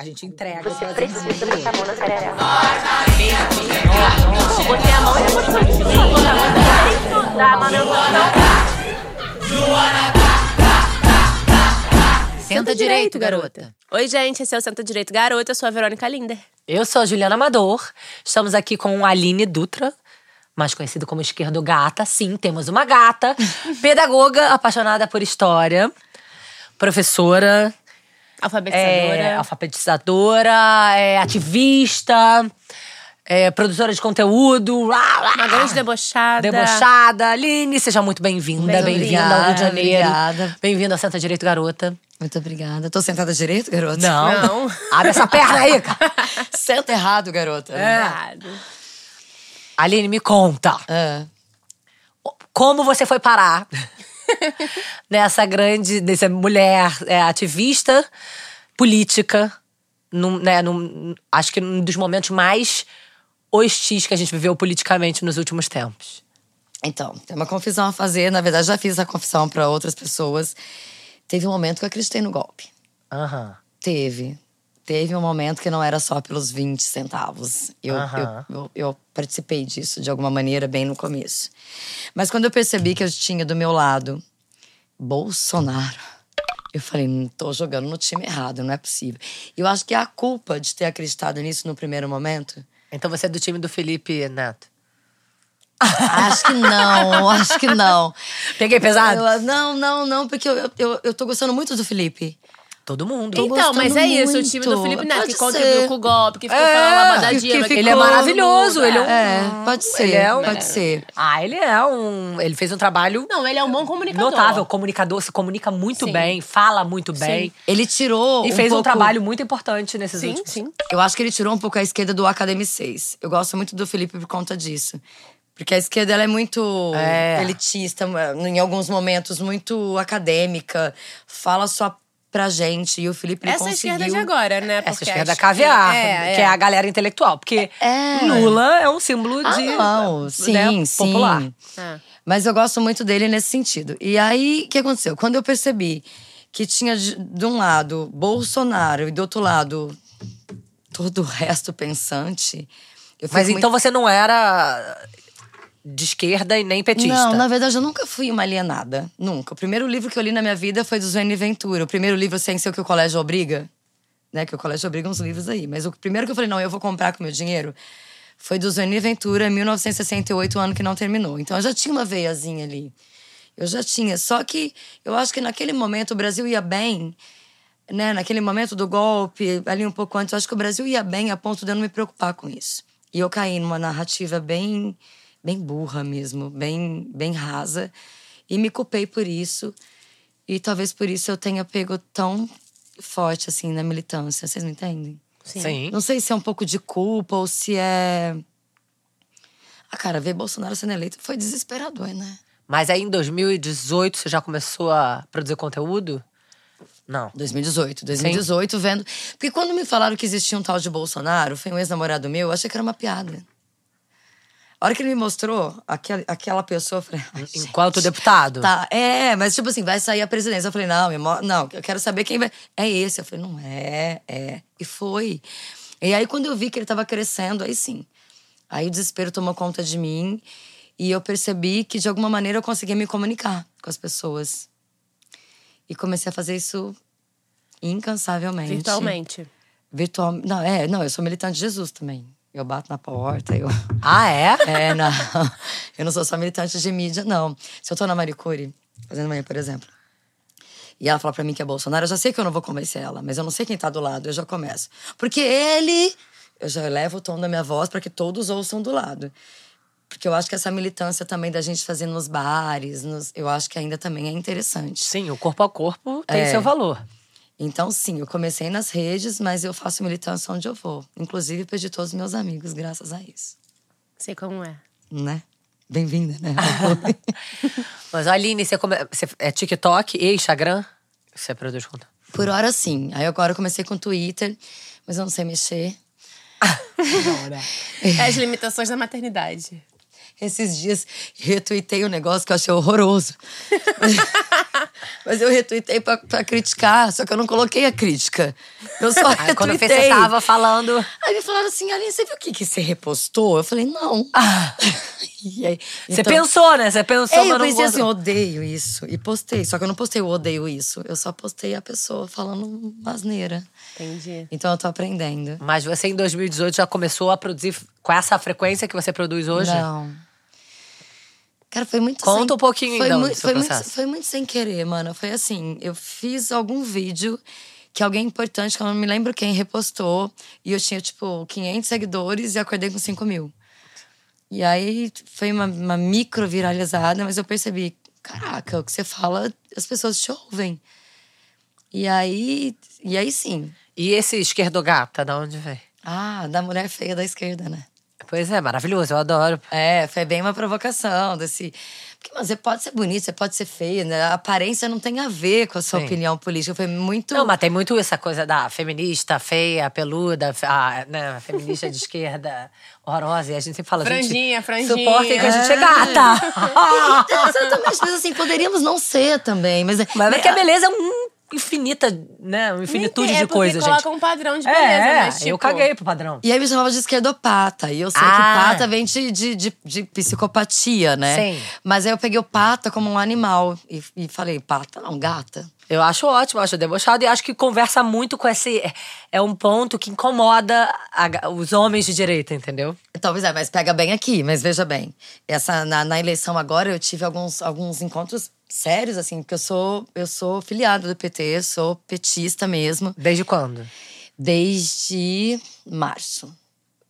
A gente entrega. Você precisa botar a mão na sarará. Botei a mão e depois foi de mim. Dá a mão eu vou Senta direito, garota. Oi, gente, esse é o Senta Direito Garota, eu sou a Verônica Linder. Eu sou a Juliana Amador. Estamos aqui com a Aline Dutra, mais conhecida como Esquerdo Gata. Sim, temos uma gata, pedagoga apaixonada por história, professora, Alfabetizadora. é, alfabetizadora, é, ativista, é, produtora de conteúdo. lá, lá, Uma grande debochada. Debochada. Aline, seja muito bem-vinda. Bem-vinda ao Rio de Janeiro. obrigada. Bem-vinda ao Senta Direito Garota. Muito obrigada. Tô sentada direito, garota? Não. Não. Abre essa perna aí, cara. Senta errado, garota. Errado. Aline, me conta. É. Como você foi parar nessa grande, nessa mulher é, ativista, política, num, né, num- acho que num dos momentos mais hostis que a gente viveu politicamente nos últimos tempos. Então, tem uma confissão a fazer. Na verdade, já fiz essa confissão pra outras pessoas. Teve um momento que eu acreditei no golpe. Aham. Teve. Teve um momento que não era só pelos 20 centavos. Eu, Aham. eu, eu, eu participei disso de alguma maneira bem no começo. Mas quando eu percebi que eu tinha do meu lado Bolsonaro, eu falei, não tô jogando no time errado, não é possível. Eu acho que a culpa de ter acreditado nisso no primeiro momento. Então você é do time do Felipe Neto. Acho que não, acho que não. Peguei pesado? Eu- não, não, não, porque eu, eu, eu, eu tô gostando muito do Felipe. Todo mundo. Tô Então, mas é isso, o time do muito. Felipe Neto, que Pode contribuiu ser. com o golpe, que ficou É, falando que- que Ele é maravilhoso, ele é um- É, pode ser, Ele é um- pode ser. Ah, ele é um. Ele fez um trabalho Não, ele é um bom comunicador. notável, comunicador, se comunica muito Sim. bem, fala muito bem. Ele tirou E um fez um pouco- trabalho muito importante nesses Sim, últimos. sim. Eu acho que ele tirou um pouco a esquerda do Academy 6. Eu gosto muito do Felipe por conta disso. Porque a esquerda ela é muito É. elitista, em alguns momentos muito acadêmica, fala só pra gente. E o Felipe Essa é conseguiu. esquerda de agora, né? Essa Porque esquerda acho caviar, é, que é a galera intelectual. Porque É. Lula é um símbolo Ah, de. não. Sim, né, sim. popular. Ah. Mas eu gosto muito dele nesse sentido. E aí, o que aconteceu? Quando eu percebi que tinha de, de um lado Bolsonaro e do outro lado todo o resto pensante. Mas muito- então você não era de esquerda e nem petista. Não, na verdade eu nunca fui uma alienada. Nunca. O primeiro livro que eu li na minha vida foi do Zuene Ventura. O primeiro livro sem ser o que o colégio obriga. Né, que o colégio obriga uns livros aí. Mas o primeiro que eu falei, não, eu vou comprar com meu dinheiro, foi do Zuene Ventura, 1968, o ano que não terminou. Então eu já tinha uma veiazinha ali. Eu já tinha. Só que eu acho que naquele momento o Brasil ia bem. Né, naquele momento do golpe, ali um pouco antes, eu acho que o Brasil ia bem a ponto de eu não me preocupar com isso. E eu caí numa narrativa bem bem burra mesmo, bem, bem rasa. E me culpei por isso. E talvez por isso eu tenha pego tão forte assim na militância. Vocês me entendem? Sim. Não sei se é um pouco de culpa ou se é. Ah, cara, ver Bolsonaro sendo eleito foi desesperador, né? Mas aí em 2018 você já começou a produzir conteúdo? Não. 2018. 2018, vendo. Porque quando me falaram que existia um tal de Bolsonaro, foi um ex-namorado meu, eu achei que era uma piada. A hora que ele me mostrou aquela, aquela pessoa, eu falei. "Ai, Enquanto gente, deputado? Tá, é, mas tipo assim, vai sair a presidência. Eu falei, não, não, eu quero saber quem vai. É esse. Eu falei, não é, é. E foi. E aí, quando eu vi que ele tava crescendo, aí sim. Aí o desespero tomou conta de mim. E eu percebi que, de alguma maneira, eu conseguia me comunicar com as pessoas. E comecei a fazer isso incansavelmente. Virtualmente. Virtual. Não, é, não, eu sou militante de Jesus também. Eu bato na porta, eu. Ah, é? É, não. Eu não sou só militante de mídia, não. Se eu tô na Maricure, fazendo manhã, por exemplo, e ela fala pra mim que é Bolsonaro, eu já sei que eu não vou convencer ela, mas eu não sei quem tá do lado, eu já começo. Porque ele. Eu já elevo o tom da minha voz para que todos ouçam do lado. Porque eu acho que essa militância também da gente fazer nos bares, nos- eu acho que ainda também é interessante. Sim, o corpo a corpo tem É. seu valor. Então, sim, eu comecei nas redes, mas eu faço militância onde eu vou. Inclusive, perdi todos os meus amigos, graças a isso. Sei como é. Né? Bem-vinda, né? Mas Aline, você, come... você é TikTok e Instagram? Você produz conteúdo? Por hora, sim. Aí agora eu comecei com Twitter, mas eu não sei mexer. É as limitações da maternidade. Esses dias retuitei um negócio que eu achei horroroso. Mas eu retuitei pra, pra criticar, só que eu não coloquei a crítica. Eu só Aí quando retuitei. você tava falando. Aí me falaram assim, Aline, você viu o que, que você repostou? Eu falei, não. E aí, Você então- pensou, né? Você pensou, É, mas eu não pensei assim, odeio isso. E postei. Só que eu não postei o odeio isso. Eu só postei a pessoa falando asneira. Entendi. Então eu tô aprendendo. Mas você em 2018 já começou a produzir com essa frequência que você produz hoje? Não. Cara, foi muito Conta sem- um pouquinho, foi então, seu foi muito, foi muito sem querer, mano. Foi assim, eu fiz algum vídeo que alguém importante, que eu não me lembro quem, repostou. E eu tinha, tipo, 500 seguidores e acordei com 5 mil. E aí foi uma, uma micro viralizada, mas eu percebi, caraca, o que você fala, as pessoas te ouvem. E aí, e aí sim. E esse esquerdogata, da onde vem? Ah, da mulher feia da esquerda, né? Pois é, maravilhoso, eu adoro. É, foi bem uma provocação desse. Porque, mano, você pode ser bonito, você pode ser feio, né? A aparência não tem a ver com a sua Sim. opinião política. Foi muito. Não, mas tem muito essa coisa da feminista feia, peluda, a, né, a feminista de esquerda horrorosa. E a gente sempre fala, Franjinha, gente, franjinha. suportem que a gente é É. gata. Então, exatamente, mas assim, poderíamos não ser também. Mas, mas é que a beleza é um infinita, né? Uma infinitude é de porque coisas, coloca gente. um padrão de beleza, é, mas, tipo, eu caguei pro padrão. E aí me chamava de esquerdopata. E eu sei Ah. que pata vem de, de, de, de psicopatia, né? Sim. Mas aí eu peguei o pata como um animal. E, e falei, pata não, gata. Eu acho ótimo, acho debochado e acho que conversa muito com esse. É um ponto que incomoda a- os homens de direita, entendeu? Talvez é, mas pega bem aqui. Mas veja bem, essa, na, na eleição agora eu tive alguns, alguns encontros sérios, assim, porque eu sou, eu sou filiada do PT, sou petista mesmo, Desde quando? desde março.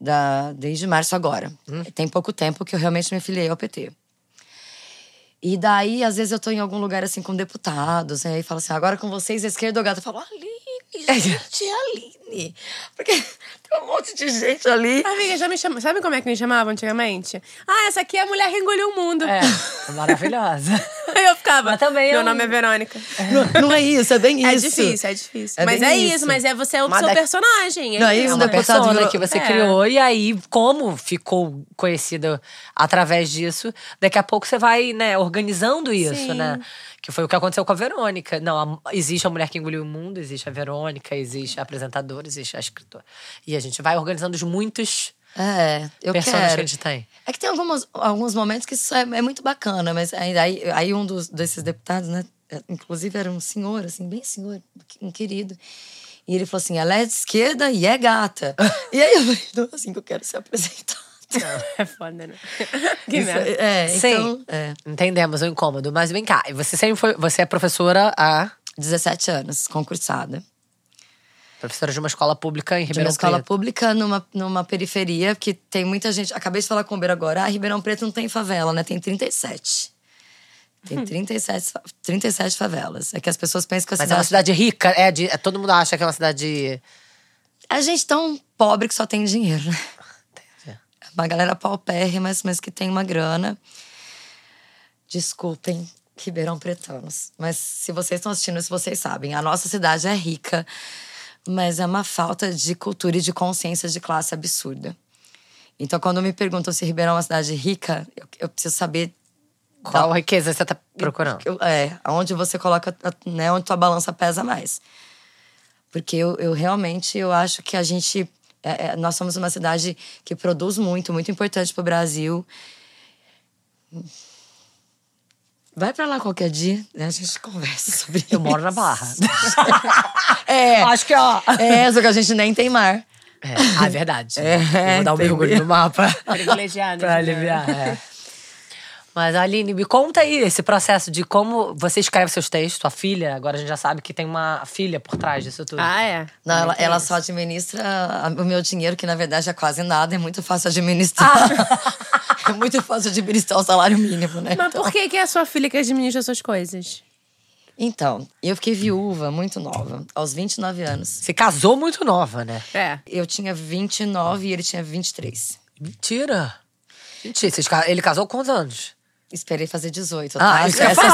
Da, desde março agora. Tem pouco tempo que eu realmente me filiei ao PT. E daí, às vezes, eu tô em algum lugar assim com deputados, né? E falo assim, agora com vocês, esquerda ou gata? Eu falo, Aline, gente, é Aline. Porque tem um monte de gente ali. Amiga, já me chama... Sabe como é que me chamavam antigamente? Ah, essa aqui é a mulher que engoliu o mundo. É, maravilhosa. Aí eu ficava. Mas também Meu é um- nome é Verônica. Não, não é isso, é bem É isso. difícil, é difícil. É mas é isso. isso, mas é você é o Mas seu da- personagem. É Não, isso. É um uma deputado persona virou- que você É. criou. E aí, como ficou conhecida através disso, daqui a pouco você vai, né, organizando isso, Sim. né? Que foi o que aconteceu com a Verônica. Não, a- existe a mulher que engoliu o mundo, existe a Verônica, existe a apresentadora, existe a escritora. E a gente vai organizando os muitos É, eu personagens que a quero. gente tem. É que tem algumas, alguns momentos que isso é, é muito bacana, mas aí, aí, aí um dos, desses deputados, né? é, Inclusive era um senhor, assim, bem senhor, um querido. E ele falou assim: ela é de esquerda e é gata. e aí eu falei, não é assim que eu quero ser apresentada. É foda, né? que Isso merda. é, Sim. então, é. Entendemos o incômodo. Mas vem cá, e você sempre foi. Você é professora há. 17 anos, concursada. Professora de uma escola pública em De uma Ribeirão escola Preto. pública numa, numa periferia que tem muita gente. Acabei de falar com o Beira agora. Ah, Ribeirão Preto não tem favela, né? Tem 37. Tem 37, fa- 37 favelas. É que as pessoas pensam que a Mas é uma cidade rica, é de. é- todo mundo acha que é uma cidade. A gente tão pobre que só tem dinheiro, né? Entendi. Uma galera paupérrima, mas, mas que tem uma grana. Desculpem, Ribeirão Pretanos. Mas se vocês estão assistindo isso, vocês sabem. A nossa cidade é rica, mas é uma falta de cultura e de consciência de classe absurda. Então, quando me perguntam se Ribeirão é uma cidade rica, eu, eu preciso saber Qual riqueza você tá procurando? eu- É, aonde você coloca, a- né, onde tua balança pesa mais. Porque eu, eu realmente, eu acho que a gente, é, é, nós somos uma cidade que produz muito, muito importante pro Brasil. Vai pra lá qualquer dia, né, a gente conversa sobre isso. Eu moro na Barra. É, Acho que, ó. é, só que a gente nem tem mar. É, ah, é verdade. É, eu vou dar um mergulho no mapa. Privilegiada. pra né? aliviar. é. Mas, Aline, me conta aí esse processo de como você escreve seus textos, sua filha. Agora a gente já sabe que tem uma filha por trás disso tudo. Ah, é? Não, ela, ela só administra o meu dinheiro, que na verdade é quase nada, é muito fácil administrar. é muito fácil administrar o salário mínimo, né? Mas Então- por que, que é a sua filha que administra suas coisas? Então, eu fiquei viúva muito nova, aos 29 anos. Você casou muito nova, né? É. Eu tinha 29 e ele tinha 23. Mentira. Ca- ele casou com quantos anos? Esperei fazer 18, Ah, tá? isso que eu ia Essa-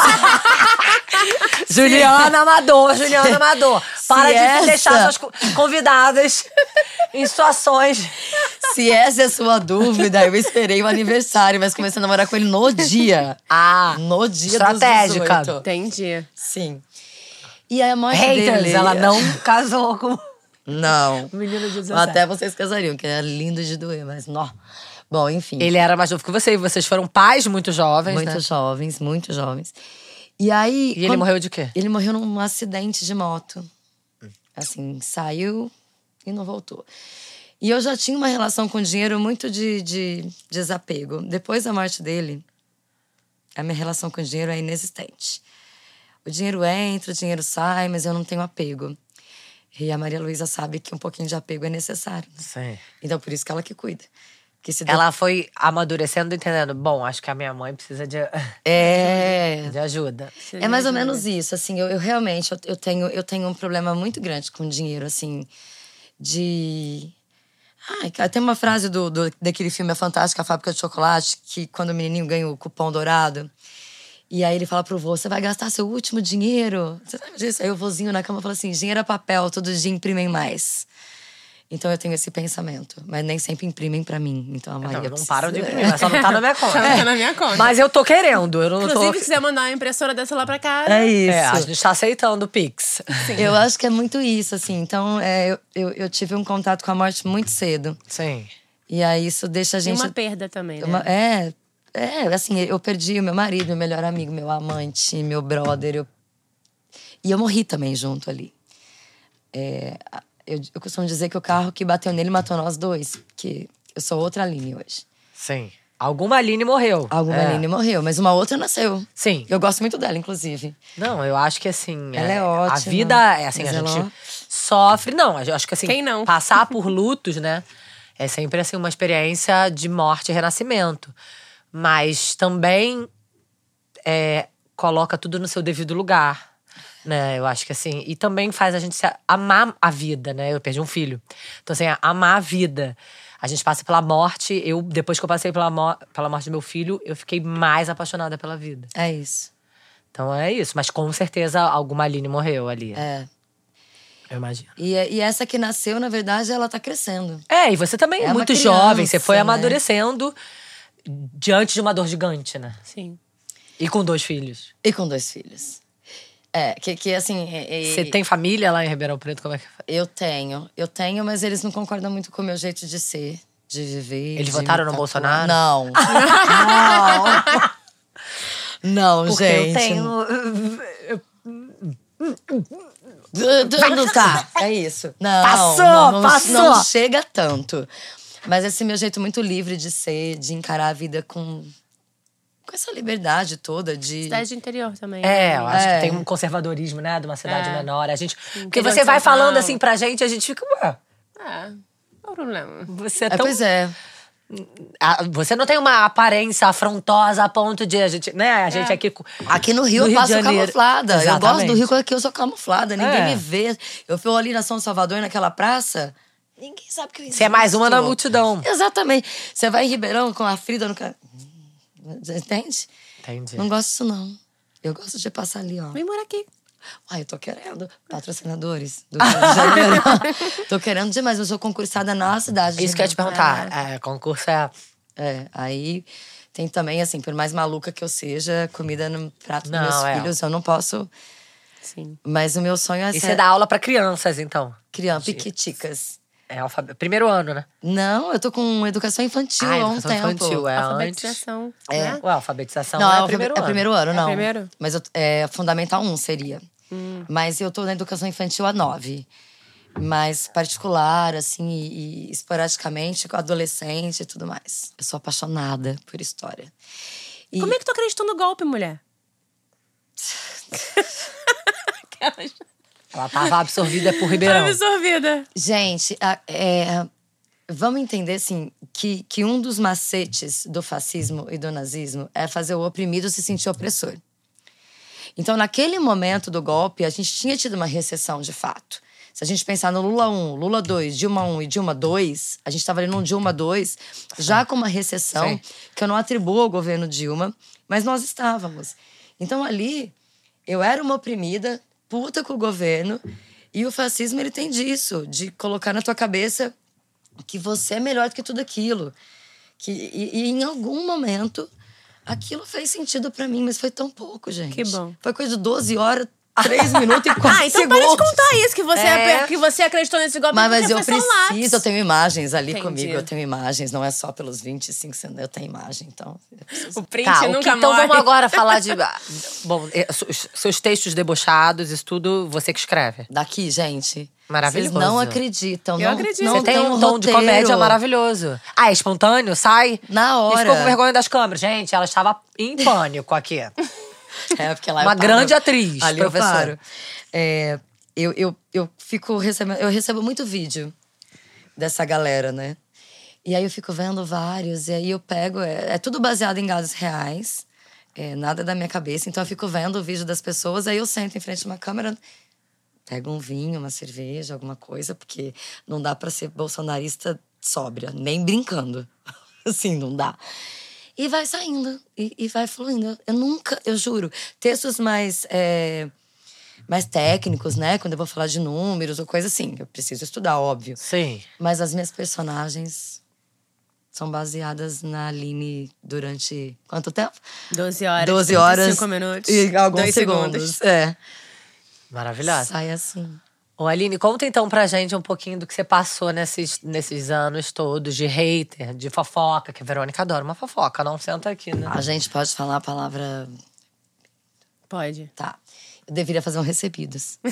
Juliana Amador, Juliana Amador. Para de essa- deixar suas co- convidadas em situações. Se essa é a sua dúvida, eu esperei o aniversário, mas comecei a namorar com ele no dia. Ah, No dia Estratégica. dos 18. Entendi. Sim. E a morte haters, dele... ela não casou com Não. menino de 17. Até vocês casariam, que é lindo de doer, mas não. Bom, enfim. Ele era mais novo que você e vocês foram pais muito jovens, muito né? jovens, muito jovens. E aí. E ele morreu de quê? Ele morreu num acidente de moto. Assim, saiu e não voltou. E eu já tinha uma relação com dinheiro muito de, de desapego. Depois da morte dele, a minha relação com dinheiro é inexistente. O dinheiro entra, o dinheiro sai, mas eu não tenho apego. E a Maria Luísa sabe que um pouquinho de apego é necessário. né? Sim. Então, por isso que ela que cuida. Que se Ela foi amadurecendo, entendendo. Bom, acho que a minha mãe precisa de, É. de ajuda. É mais ou menos isso, assim, eu, eu realmente, eu, eu tenho, eu tenho um problema muito grande com dinheiro, assim, de... Ai, cara, tem uma frase do, do, daquele filme A Fantástica Fábrica de Chocolate, que quando o menininho ganha o cupom dourado, e aí ele fala pro vô, você vai gastar seu último dinheiro? Você sabe disso? Aí o vozinho na cama fala assim, dinheiro é papel, todo dia imprimem mais. Então eu tenho esse pensamento, mas nem sempre imprimem pra mim, então a Não, Maria não precisa- param de imprimir, mas só não tá na minha conta. Tá na minha conta. Mas eu tô querendo, eu não Inclusive, tô. se quiser mandar uma impressora dessa lá pra casa. É isso. É, a gente tá aceitando o Pix. Eu acho que é muito isso, assim. Então, é, eu, eu, eu tive um contato com a morte muito cedo. Sim. E aí isso deixa a gente. uma perda também, né? uma- é, é, assim, eu perdi o meu marido, meu melhor amigo, meu amante, meu brother. Eu, e eu morri também junto ali. É, eu, eu costumo dizer que o carro que bateu nele matou nós dois. Que eu sou outra Aline hoje. Sim. Alguma Aline morreu. Alguma é. Aline morreu, mas uma outra nasceu. Sim. Eu gosto muito dela, inclusive. Não, eu acho que assim. Ela é ótima, A vida é assim, a mas ela- gente sofre. Não, eu acho que assim. Quem não? Passar por lutos, né? É sempre assim uma experiência de morte e renascimento. Mas também é, coloca tudo no seu devido lugar. Né, eu acho que assim. E também faz a gente se amar a vida, né? Eu perdi um filho. Então, assim, amar a vida. A gente passa pela morte. Eu, depois que eu passei pela, mo pela morte do meu filho, eu fiquei mais apaixonada pela vida. É isso. Então é isso. Mas com certeza alguma Aline morreu ali. É. Eu imagino. E, e essa que nasceu, na verdade, ela tá crescendo. É, e você também é, É muito criança, jovem. Você foi né? amadurecendo diante de uma dor gigante, né? Sim. E com dois filhos. E com dois filhos. É, que, que assim. é- é- Você tem família lá em Ribeirão Preto? Como é que Eu tenho. Eu tenho, mas eles não concordam muito com o meu jeito de ser, de viver. Eles de votaram no. Bolsonaro? Não. não. Não, Porque gente. eu tenho. Du- Tá, é isso. Não, Passou, não, não, passou. não chega tanto. Mas esse meu jeito muito livre de ser, de encarar a vida com, com essa liberdade toda de. Cidade de interior também. É, eu acho É. que tem um conservadorismo, né? De uma cidade É. menor. A gente. Porque Interior você de vai falando assim pra gente, a gente fica. Ué, É. Qual o problema? você é É, tão. pois é. Ah, Você não tem uma aparência afrontosa a ponto de a gente, né? A gente aqui. com- Aqui no Rio No eu Rio passo camuflada. Eu gosto Exatamente. do Rio porque eu sou camuflada. Ninguém É. me vê. Eu fui ali na São Salvador, naquela praça. Ninguém sabe que eu Você é mais uma na existo. multidão. Exatamente. Você vai em Ribeirão com a Frida no Entende? Entendi. Não gosto disso, não. Eu gosto de passar ali, ó. Vem morar aqui. Ai, eu tô querendo. Patrocinadores do Rio de Janeiro. tô querendo demais. Eu sou concursada na cidade. de Isso que eu ia te perguntar. É, concurso é. É, aí tem também, assim, por mais maluca que eu seja, comida no prato Não, dos meus é. filhos, eu não posso. Sim. Mas o meu sonho é E ser você dá aula pra crianças, então? criança, piquiticas. É alfabe... Primeiro ano, né? Não, eu tô com educação infantil Ah, há um educação tempo. infantil, é antes. Alfabetização. É. Né? Ué, alfabetização Não, é, é, primeiro é ano. primeiro ano, É não. primeiro? Mas eu, é fundamental um seria. Hum. Mas eu tô na educação infantil há nove. Mas particular, assim, e, e esporadicamente, com adolescente e tudo mais. Eu sou apaixonada por história. E Como é que tu acreditou no golpe, mulher? Aquelas. Ela tava absorvida por Ribeirão. Absorvida. Gente, é, vamos entender assim que, que um dos macetes do fascismo e do nazismo é fazer o oprimido se sentir opressor. Então, naquele momento do golpe, a gente tinha tido uma recessão de fato. Se a gente pensar no Lula 1, Lula 2, Dilma 1 e Dilma 2, a gente estava ali num Dilma 2, já com uma recessão Sim. que eu não atribuo ao governo Dilma, mas nós estávamos. Então, ali, eu era uma oprimida, puta com o governo, e o fascismo ele tem disso, de colocar na tua cabeça que você é melhor do que tudo aquilo. Que, e, e em algum momento, aquilo fez sentido pra mim, mas foi tão pouco, gente. Que bom. Foi coisa de 12 horas, 3 minutos e 4 Ah, então segundos. para de contar isso, que você, É. que você acreditou nesse golpe. Mas, mas eu um lápis. preciso, eu tenho imagens ali Entendi. comigo, eu tenho imagens, não é só pelos 25 centavos, eu tenho imagem, então. preciso- O print Tá, o nunca que- então morre. vamos agora falar de. Bom, eh, seus- textos debochados, isso tudo você que escreve. Daqui, gente. Maravilhoso. Vocês não acreditam. Eu não, acredito. Não Você tem um tom de comédia maravilhoso. Ah, é espontâneo? Sai? Na hora. E ficou com vergonha das câmeras. Gente, ela estava em pânico aqui. É, porque lá Uma eu paro. grande atriz, Ali eu professora. paro. É, eu, eu, eu fico recebendo. Eu recebo muito vídeo dessa galera, né? E aí eu fico vendo vários, e aí eu pego. É, é tudo baseado em casos reais. É, nada da minha cabeça. Então eu fico vendo o vídeo das pessoas, aí eu sento em frente a uma câmera, pego um vinho, uma cerveja, alguma coisa, porque não dá pra ser bolsonarista sóbria, nem brincando. assim, não dá. E vai saindo, e, e vai fluindo. Eu nunca, eu juro, textos mais. é, mais técnicos, né? Quando eu vou falar de números ou coisa assim. Eu preciso estudar, óbvio. Sim. Mas as minhas personagens são baseadas na Aline durante quanto tempo? 12 horas. 12 horas 5 minutos. e alguns dois segundos. É. Maravilhosa. Sai assim. Ô, Aline, conta então pra gente um pouquinho do que você passou nesses, nesses anos todos de hater, de fofoca, que a Verônica adora uma fofoca, não senta aqui, né? A gente pode falar a palavra. Pode. Tá. Eu deveria fazer um recebidos.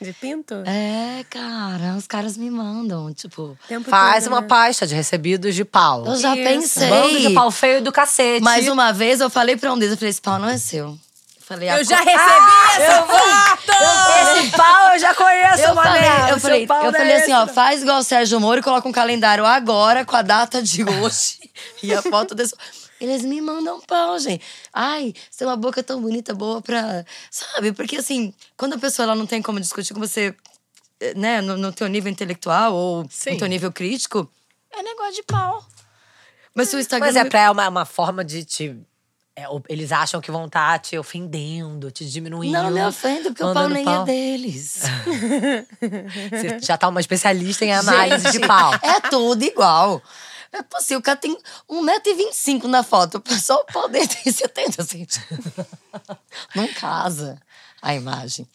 De pinto? é, cara, os caras me mandam, tipo. Tempo Faz todo, uma né? pasta de recebidos de pau. Eu já Isso. pensei. Bando de pau feio do cacete. Mas uma vez eu falei pra um deles, eu falei, esse pau não é seu. Eu falei, Eu "A já co- recebi essa eu vou- foto! Esse pau eu já conheço, Eu mané. falei, eu falei, eu é falei assim, ó, faz igual o Sérgio Moro e coloca um calendário agora com a data de hoje e a foto desse. Eles me mandam pau, gente. Ai, você tem uma boca tão bonita, boa pra. Sabe? Porque assim, quando a pessoa ela não tem como discutir com você, eh, né, no, no teu nível intelectual ou Sim. no teu nível crítico, é negócio de pau. Mas se o Instagram. Mas é me- pra uma, uma forma de te. É, eles acham que vão estar te ofendendo, te diminuindo. Não me ofendo, porque o pau nem é deles. Você já tá uma especialista em análise de Gente, pau. É tudo igual. É possível, o cara tem 1,25m na foto. Só o pau dele tem 70 centímetros. Não casa a imagem.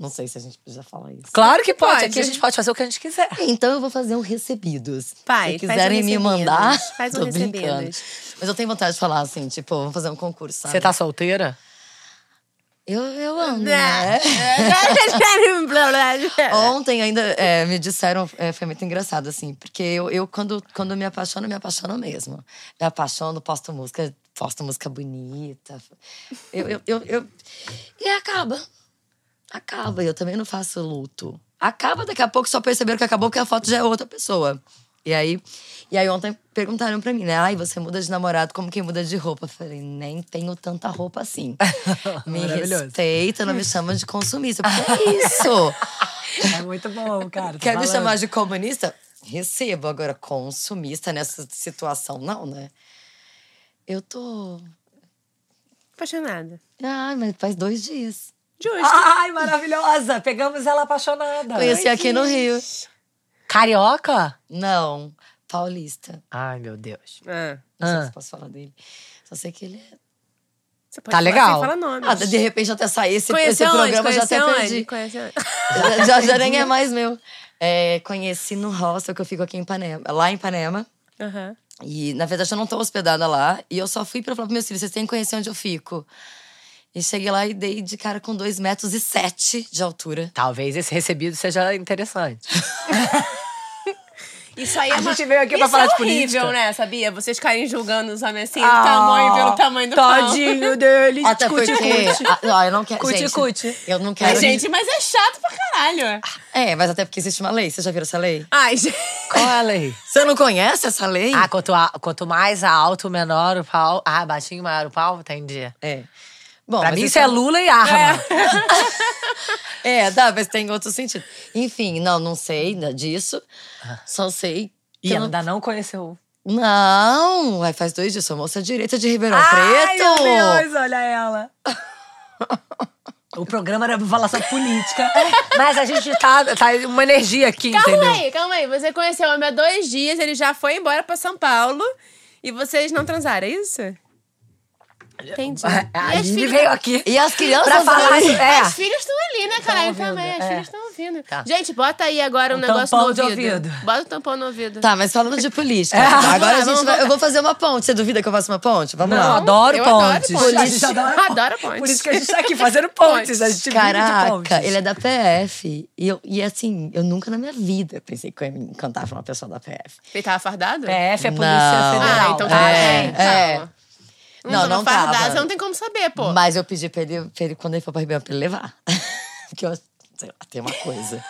Não sei se a gente precisa falar isso. Claro que pode. Pode. Aqui a gente pode fazer o que a gente quiser. Então eu vou fazer um recebidos. Faz, Se faz um quiserem me mandar, Faz um tô brincando. recebidos. Mas eu tenho vontade de falar assim, tipo, vamos fazer um concurso, sabe? Você tá solteira? Eu, eu amo, É. né? Ontem ainda é, me disseram, é, foi muito engraçado, assim, porque eu, eu quando, quando me apaixono, me apaixono mesmo. Me apaixono, posto música, posto música bonita. Eu, eu, eu, eu- E acaba. Acaba. Eu também não faço luto. Acaba, daqui a pouco só perceberam que acabou porque a foto já é outra pessoa. E aí, e aí ontem perguntaram pra mim, né? Ai, você muda de namorado como quem muda de roupa. Eu falei, nem tenho tanta roupa assim. me Maravilhoso. respeita, não me chama de consumista. Porque é isso. É muito bom, cara. Quer me chamar de comunista? Recebo. Agora, consumista nessa situação, não, né? Eu tô. Apaixonada. Ai, mas faz dois dias. Justo. Ai, maravilhosa! Pegamos ela apaixonada. Conheci aqui no Rio. Carioca? Não, paulista. Ai, meu Deus. Ah, Não sei Ah. se posso falar dele. Só sei que ele é. você pode Tá falar legal. sem nome. Ah, de repente até sair esse, esse onde? programa, já até onde? perdi. Conheceu onde? Já, já, já nem é mais meu. É, conheci no hostel que eu fico aqui em Ipanema. Lá em Ipanema. Aham. E, na verdade, eu não tô hospedada lá. E eu só fui pra falar pros meus filhos, vocês têm que conhecer onde eu fico. E cheguei lá e dei de cara com dois metros e sete de altura. Talvez esse recebido seja interessante. Isso aí A é uma... gente veio aqui pra Isso falar é de horrível, política. né? Sabia? Vocês ficarem julgando os homens assim, o tamanho pelo tamanho do pau. Tadinho dele. Até porque. cuti. Ah, não, eu não quero. Cuti, gente, cuti. Eu não quero. Ai, gente, mas é chato pra caralho. É, mas até porque existe uma lei. Vocês já viram essa lei? Ai, gente. Qual é a lei? Você não conhece essa lei? Ah, quanto, a- quanto mais alto, menor o pau. Ah, baixinho, maior o pau, entendi. É. Bom, Pra mim isso é Lula e arma. É, tá, mas tem outro sentido. Enfim, não, não sei disso. Só sei. E que eu não- ainda não conheceu. Não, ai, faz dois dias, sou moça direita de Ribeirão Ai, Preto. meu Deus, olha ela. O programa era pra falar sobre política. mas a gente tá, tá uma energia aqui, Calma entendeu? aí, calma aí. Você conheceu o homem há dois dias, ele já foi embora pra São Paulo e vocês não transaram, é isso? Entendi. A E filhas- veio aqui. E as crianças Pra falar isso. É. As filhas estão ali, né, caralho? ouvindo, Também, as é. filhas estão ouvindo. Tá. Gente, bota aí agora um, Um negócio tampão no de ouvido. ouvido. Bota o tampão no ouvido. Tá, mas falando de política. É. Agora a gente vai, eu vou fazer uma ponte. Você duvida que eu faço uma ponte? Vamos Não, lá. adoro Eu adoro pontes. pontes. A gente adora pontes. Adoro pontes. Por isso que a gente tá aqui fazendo pontes. A gente Caraca, pontes. ele é da PF. E, eu, e assim, eu nunca na minha vida pensei que eu ia me encantar por uma pessoa da PF. Ele tava fardado? PF é Polícia. Federal. Ah, então tá? tá É, Não, tava não fardado, tava. Você não tem como saber, pô. Mas eu pedi pra ele, pra ele, quando ele for pra Ribeirão, pra ele levar. Porque eu, sei lá, tem uma coisa.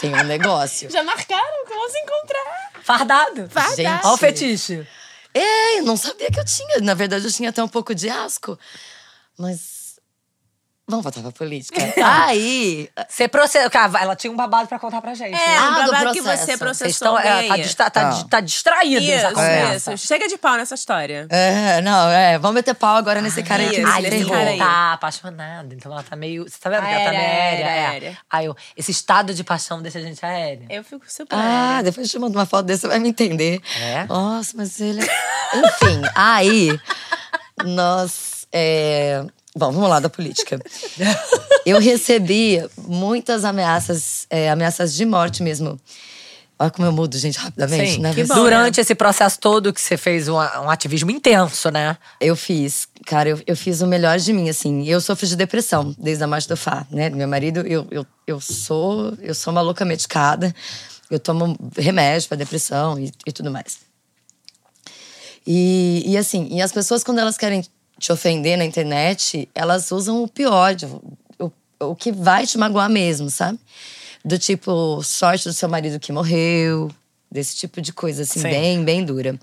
Tem um negócio. Já marcaram que vão se encontrar. Fardado. Fardado. Gente. Olha o fetiche. É, eu não sabia que eu tinha. Na verdade, eu tinha até um pouco de asco. Mas. Vamos voltar pra política. Aí. Você processa. Cara, ela tinha um babado pra contar pra gente. É, né? Ah, um do babado que você processou estão. é, tá, distra, tá, Ah. tá distraído essa Isso, conversa. isso. Chega de pau nessa história. É, não, é. Vamos meter pau agora nesse cara isso, me Ai, nesse ferrou. cara aí. tá apaixonada. Então ela tá meio. Você tá vendo que ela tá Aérea, meio aérea? aérea, é. aérea. Aí eu, esse estado de paixão deixa a gente aérea. Eu fico super. Ah, aérea. depois eu te mando uma foto desse, você vai me entender. É? Nossa, mas ele. é- Enfim, aí. Nós. é, Bom, vamos lá da política. Eu recebi muitas ameaças, é, ameaças de morte mesmo. Olha como eu mudo, gente, rapidamente, Sim. né? que bom. Durante esse processo todo que você fez um, um ativismo intenso, né? Eu fiz, cara, eu, eu fiz o melhor de mim, assim. Eu sofro de depressão desde a morte do Fá, né? Meu marido, eu, eu, eu sou eu sou uma louca medicada. Eu tomo remédio para depressão e, e tudo mais. E, e assim, e as pessoas, quando elas querem te ofender na internet, elas usam o pior, o, o que vai te magoar mesmo, sabe? Do tipo, sorte do seu marido que morreu, desse tipo de coisa, assim, Sim. bem, bem dura.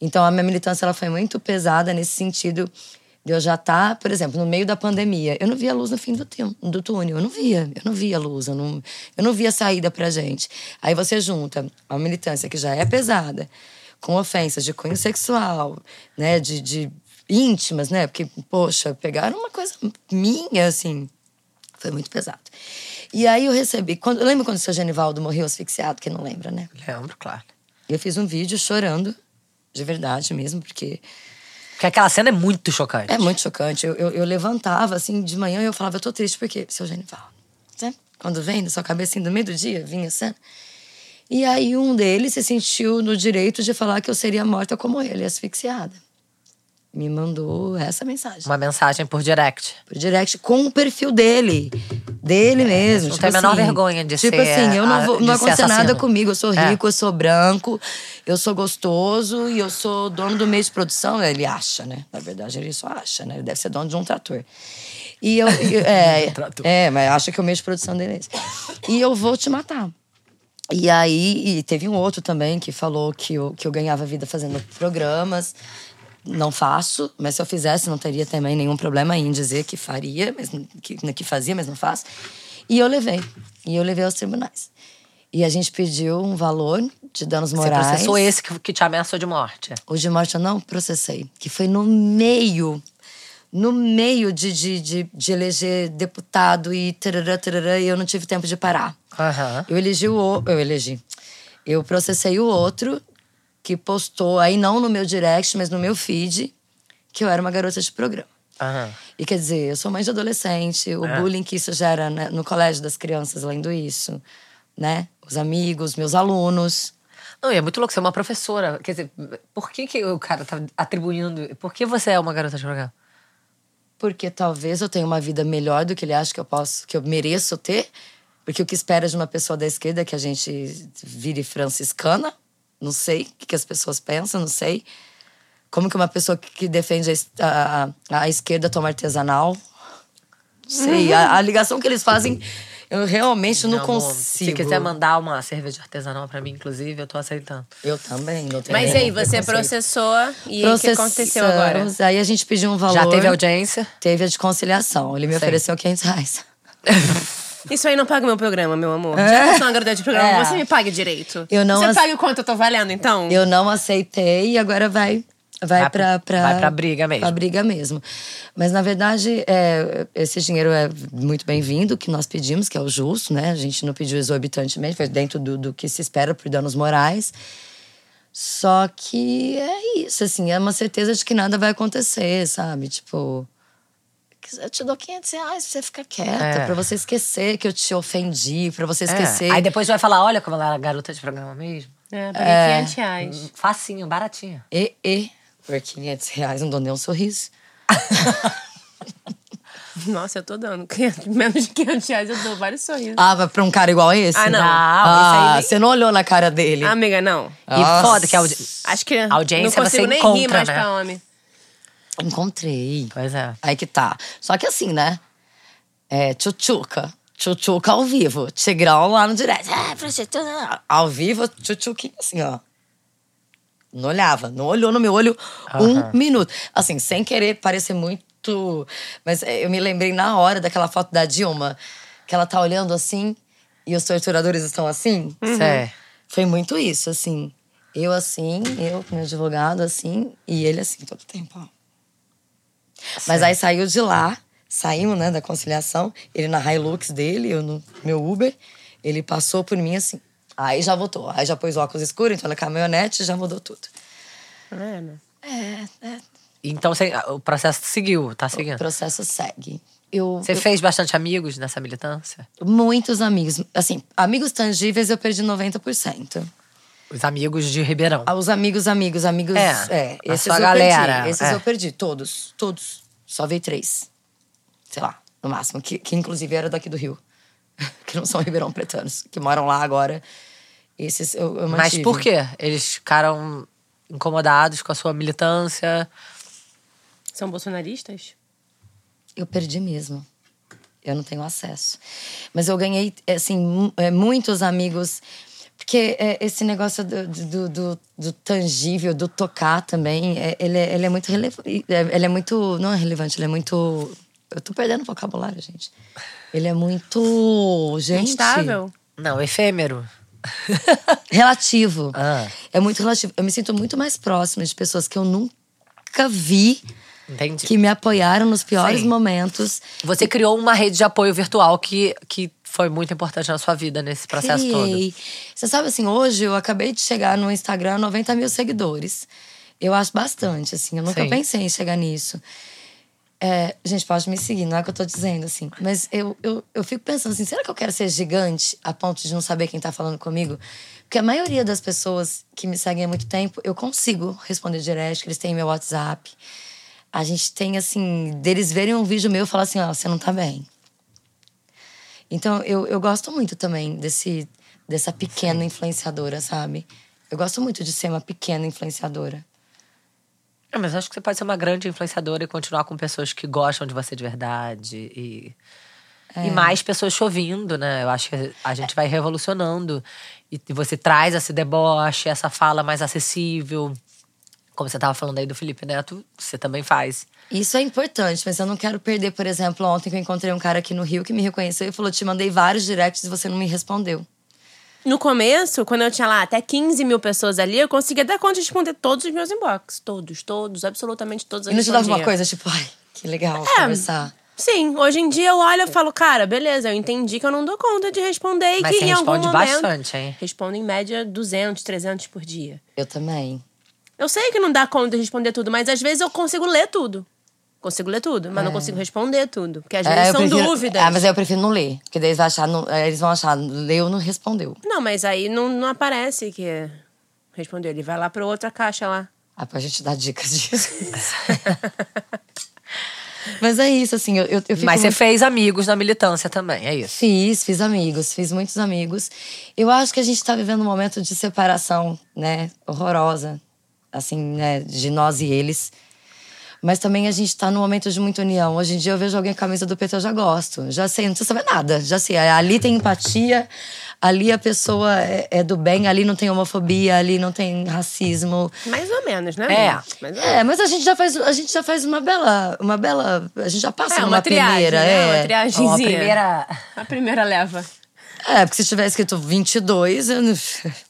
Então, a minha militância, ela foi muito pesada nesse sentido de eu já estar, por exemplo, no meio da pandemia. Eu não via luz no fim do, teu- do túnel, eu não via. Eu não via luz, eu não, eu não via saída pra gente. Aí você junta a militância que já é pesada, com ofensas de cunho sexual, né, de, de íntimas, né? Porque, poxa, pegaram uma coisa minha, assim. Foi muito pesado. E aí eu recebi. Quando, lembra quando o seu Genivaldo morreu asfixiado? Quem não lembra, né? Lembro, claro. Eu fiz um vídeo chorando, de verdade mesmo, porque Porque aquela cena é muito chocante. é muito chocante. Eu, eu, eu levantava, assim, de manhã e eu falava, eu tô triste, porque seu Genivaldo. Sabe? Quando vem na sua cabeça, assim, no meio do dia, vinha a cena. E aí um deles se sentiu no direito de falar que eu seria morta como ele, asfixiada. Me mandou essa mensagem. Uma mensagem por direct. Por direct com o perfil dele. Dele mesmo. não tipo tem a menor assim, vergonha de tipo ser, assim, eu não, ah, vou, não acontece nada comigo. Eu sou É. rico, eu sou branco, eu sou gostoso e eu sou dono do meio de produção. Ele acha, né? Na verdade, ele só acha, né? Ele deve ser dono de um trator. E eu. e- é, é, mas acha que o meio de produção dele é esse. E eu vou te matar. E aí, e teve um outro também que falou que eu, que eu ganhava vida fazendo programas. Não faço, mas se eu fizesse, não teria também nenhum problema em dizer que faria, mas que, que fazia, mas não faço. E eu levei. E eu levei aos tribunais. E a gente pediu um valor de danos Você morais. processou esse que, te ameaçou de morte. O de morte eu não processei. Que foi no meio. No meio de, de, de, de eleger deputado e tarará, tarará, e eu não tive tempo de parar. Aham. Eu elegi o o- eu elegi. Eu processei o outro que postou aí não no meu direct, mas no meu feed, que eu era uma garota de programa. Aham. E quer dizer, eu sou mãe de adolescente, o É. bullying que isso gera né, no colégio das crianças, lendo isso, né? Os amigos, meus alunos. Não, e é muito louco, você é uma professora. Quer dizer, por que, que o cara tá atribuindo. Por que você é uma garota de programa? Porque talvez eu tenha uma vida melhor do que ele acha que eu posso, que eu mereço ter. Porque o que espera de uma pessoa da esquerda é que a gente vire franciscana. Não sei o que que as pessoas pensam, não sei. Como que uma pessoa que defende a, a, a- esquerda toma artesanal? Não sei. A, a ligação que eles fazem, eu realmente não amor, consigo. Se quiser mandar uma cerveja artesanal pra mim, inclusive, eu tô aceitando. Eu também, não tenho Mas aí, você processou e o que aconteceu agora? Aí a gente pediu um valor. Já teve audiência? Teve a de conciliação. Ele me Sim. ofereceu 500 reais. Isso aí não paga o meu programa, meu amor. Já que eu sou uma garota de programa, É. você me pague direito. Eu não Você ace- paga o quanto eu tô valendo, então? Eu não aceitei e agora vai vai, Vai pra, pra- vai pra briga mesmo. Pra briga mesmo. Mas, na verdade, é, esse dinheiro é muito bem-vindo, que nós pedimos, que é o justo, né? A gente não pediu exorbitantemente, foi dentro do, do que se espera por danos morais. Só que é isso, assim, é uma certeza de que nada vai acontecer, sabe? Tipo, eu te dou 500 reais pra você ficar quieta, É. pra você esquecer que eu te ofendi, pra você É. esquecer. Aí depois vai falar, olha como ela era garota de programa mesmo. É, paguei 500 reais. Facinho, baratinho. E, e, por 500 reais não dou nem um sorriso. Nossa, eu tô dando 500, menos de 500 reais, eu dou vários sorrisos. Ah, mas pra um cara igual esse? Ah, não. Ah, esse aí você não olhou na cara dele. Amiga, não. E Nossa. foda que a audi... Acho que Audiência não consigo você nem encontra, rir mais né? pra homem. Encontrei. Pois é. Aí que tá. Só que assim, né? É, tchutchuca. Tchutchuca ao vivo. Tigrão lá no direct. Ah, prostituta. Ao vivo, tchutchuquinha assim, ó. Não olhava. Não olhou no meu olho Aham. um minuto. Assim, sem querer parecer muito... Mas é, eu me lembrei na hora daquela foto da Dilma. Que ela tá olhando assim e os torturadores estão assim. Sé. Foi muito isso, assim. Eu assim, eu com meu advogado assim, e ele assim, todo tempo, ó. Mas aí saiu de lá, saímos, né, da conciliação. Ele na Hilux dele, eu no meu Uber. Ele passou por mim assim. Aí já voltou. Aí já pôs o óculos escuro, então na caminhonete já mudou tudo. É, né? É, é. Então você- o processo seguiu, tá O seguindo. processo segue. Eu, Você eu- fez bastante amigos nessa militância? muitos amigos. Assim, amigos tangíveis eu perdi 90%. Os amigos de Ribeirão. Ah, Os amigos, amigos, amigos. É, É, a esses sua eu galera, perdi. Esses é. eu perdi, todos, todos. Só vi três. Sei lá, no máximo. Que, que inclusive era daqui do Rio. que não são ribeirão pretanos, que moram lá agora. Esses eu, eu Mas por quê? Eles ficaram incomodados com a sua militância? São bolsonaristas? Eu perdi mesmo. Eu não tenho acesso. Mas eu ganhei, assim, é, muitos amigos. Porque é, esse negócio do, do, do, do tangível, do tocar também, é, ele, é, ele é muito relevante. Ele é muito. Não é relevante, ele é muito. Eu tô perdendo o vocabulário, gente. Ele é muito. Gente. Instável? Não, efêmero. Relativo. Ah. É muito relativo. Eu me sinto muito mais próxima de pessoas que eu nunca vi, Entendi. que me apoiaram nos piores Sim. momentos. Você criou uma rede de apoio virtual que, que foi muito importante na sua vida nesse processo Criei. Você sabe, assim, hoje eu acabei de chegar no Instagram 90 mil seguidores. Eu acho bastante, assim. Eu nunca Sim. pensei em chegar nisso. É, gente, pode me seguir, não é o que eu tô dizendo, assim. Mas eu, eu, eu fico pensando assim, será que eu quero ser gigante a ponto de não saber quem tá falando comigo? Porque a maioria das pessoas que me seguem há muito tempo, eu consigo responder direct, que eles têm meu WhatsApp. A gente tem, assim, deles verem um vídeo meu e falar assim, ó, você não tá bem. Então, eu, eu gosto muito também desse, dessa pequena influenciadora, sabe? Eu gosto muito de ser uma pequena influenciadora. É, mas acho que você pode ser uma grande influenciadora e continuar com pessoas que gostam de você de verdade. E, É. e mais pessoas te ouvindo, né? Eu acho que a gente vai revolucionando. E você traz esse deboche, essa fala mais acessível. Como você tava falando aí do Felipe Neto, você também faz. Isso é importante, mas eu não quero perder, por exemplo, ontem que eu encontrei um cara aqui no Rio que me reconheceu e falou: Te mandei vários directs e você não me respondeu. No começo, quando eu tinha lá até 15 mil pessoas ali, eu conseguia dar conta de responder todos os meus inbox. Todos, todos, absolutamente todos. E não te dava uma coisa tipo, ai, que legal É. conversar. Sim, hoje em dia eu olho e falo, cara, beleza, eu entendi que eu não dou conta de responder e Mas que você em algum responde momento... bastante, hein? Respondo em média 200, 300 por dia. Eu também. Eu sei que não dá conta de responder tudo, mas às vezes eu consigo ler tudo. Consigo ler tudo, mas não consigo responder tudo. Porque às vezes É, são prefiro- dúvidas. Ah, mas aí eu prefiro não ler. Porque daí eles vão achar, não- é, eles vão achar, leu, não respondeu. Não, mas aí não, não aparece que respondeu. Ele vai lá pra outra caixa lá. Ah, pra gente dar dicas disso. mas é isso, assim, eu, eu, eu fico Mas você muito- fez amigos na militância também, é isso. Fiz, fiz amigos, fiz muitos amigos. Eu acho que a gente tá vivendo um momento de separação, né, horrorosa, assim, né, de nós e eles. Mas também a gente tá num momento de muita união. Hoje em dia eu vejo alguém com a camisa do PT, eu já gosto. Já sei, não precisa saber nada. Já sei. Ali tem empatia, ali a pessoa é, é do bem, ali não tem homofobia, ali não tem racismo. Mais ou menos, né? É. ou É, mas a gente já faz, a gente já faz uma bela, uma bela, a gente já passa É, numa uma triagem, primeira, né? é. Uma triagemzinha. Ó, a primeira. A primeira leva. É, porque se tiver escrito 22, eu não...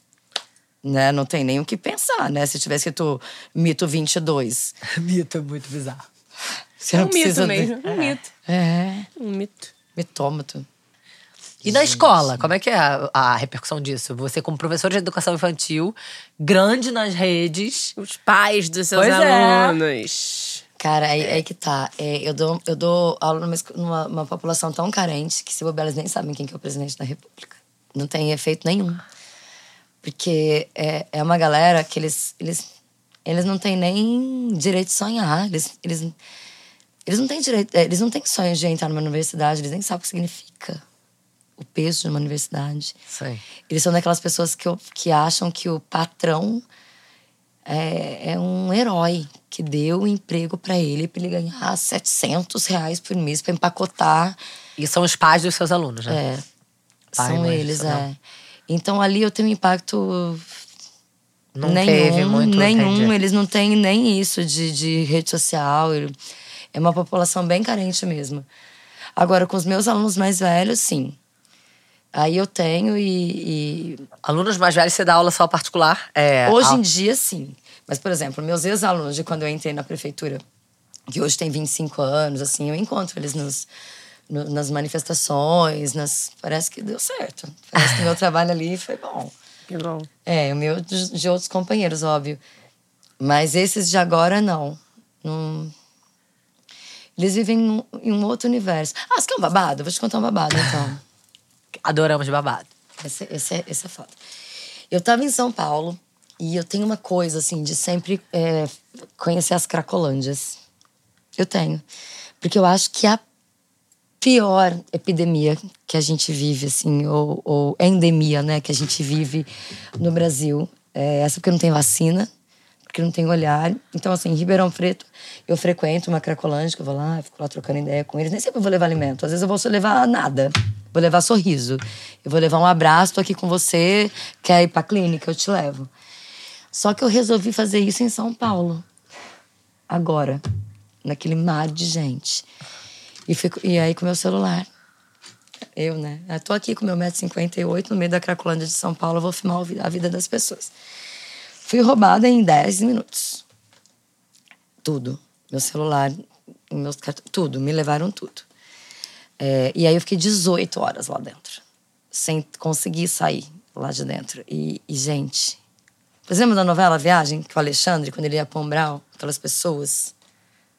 Né? Não tem nem o que pensar, né? Se tivesse escrito mito 22. Mito é muito bizarro. Você É não um mito precisa de- mesmo. Um mito. É, Um mito. mitômato. E na escola, como é que é a, a repercussão disso? Você, como professor de educação infantil, grande nas redes. Os pais dos seus Pois é. alunos. Cara, aí, aí que tá. É, eu, dou, eu dou aula numa, numa uma população tão carente que se bobear, nem sabem quem que é o presidente da república. Não tem efeito nenhum. Porque é, é uma galera que eles, eles, eles não têm nem direito de sonhar. Eles, eles, eles não têm direito. é, Eles não têm sonho de entrar numa universidade, eles nem sabem o que significa o peso de uma universidade. Sim. Eles são daquelas pessoas que, que acham que o patrão é, é um herói que deu o emprego para ele para ele ganhar 700 reais por mês para empacotar. E são os pais dos seus alunos, né? É, Pai, são mãe, eles, não. Então ali eu tenho um impacto Não nenhum, teve muito, nenhum. entendi. Eles não têm nem isso de, de rede social. É uma população bem carente mesmo. Agora, com os meus alunos mais velhos, sim. Aí eu tenho e- e Alunos mais velhos, você dá aula só particular? É, Hoje em dia, sim. Mas, por exemplo, meus ex-alunos de quando eu entrei na prefeitura, que hoje tem 25 anos, assim, eu encontro eles nos, no- nas manifestações, nas... parece que deu certo. Parece que o meu trabalho ali foi bom. Que bom. É, o meu de, de outros companheiros, óbvio. Mas esses de agora, não. não... Eles vivem num- em um outro universo. Ah, você quer um babado? Vou te contar um babado, então. Adoramos babado. Esse, esse, é, esse é foda. Eu tava em São Paulo e eu tenho uma coisa, assim, de sempre é, conhecer as Cracolândias. Eu tenho. Porque eu acho que a pior epidemia que a gente vive, assim, ou, ou endemia, né, que a gente vive no Brasil, é essa porque não tem vacina, porque não tem olhar. Então, assim, em Ribeirão Preto, eu frequento uma Cracolândia, que eu vou lá, fico lá trocando ideia com eles. Nem sempre eu vou levar alimento, às vezes eu vou só levar nada. Vou levar sorriso. Eu vou levar um abraço, tô aqui com você, quer ir pra clínica, eu te levo. Só que eu resolvi fazer isso em São Paulo. Agora. Naquele mar de gente. E, fico, e aí com meu celular. Eu, né? Eu tô aqui com meu 1,58m no meio da Cracolândia de São Paulo, eu vou filmar o a vida das pessoas. Fui roubada em 10 minutos. Tudo. Meu celular, meus cartões, tudo. Me levaram tudo. É, e aí eu fiquei 18 horas lá dentro. Sem conseguir sair lá de dentro. E, e, gente... Vocês lembram da novela Viagem? Que o Alexandre, quando ele ia pra Umbral, aquelas pessoas...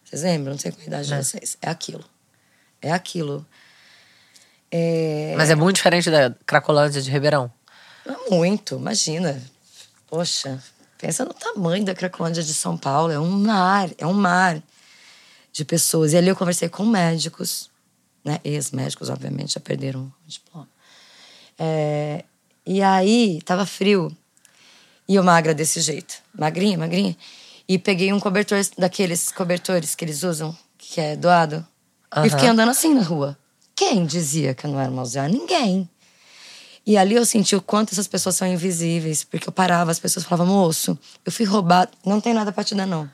Vocês lembram? Não sei qual idade de vocês. É aquilo. É aquilo. É... Mas é muito diferente da Cracolândia de Ribeirão. É muito, imagina. Poxa, pensa no tamanho da Cracolândia de São Paulo. É um mar, é um mar de pessoas. E ali eu conversei com médicos, né? Ex-médicos, obviamente, já perderam o diploma. É, e aí, tava frio. E eu magra desse jeito. Magrinha, magrinha. E peguei um cobertor daqueles cobertores que eles usam, que é doado. E Aham. fiquei andando assim na rua. Quem dizia que eu não era mausear? Ninguém. E ali eu senti o quanto essas pessoas são invisíveis, porque eu parava, as pessoas falavam, moço, eu fui roubado, não tem nada pra te dar, não.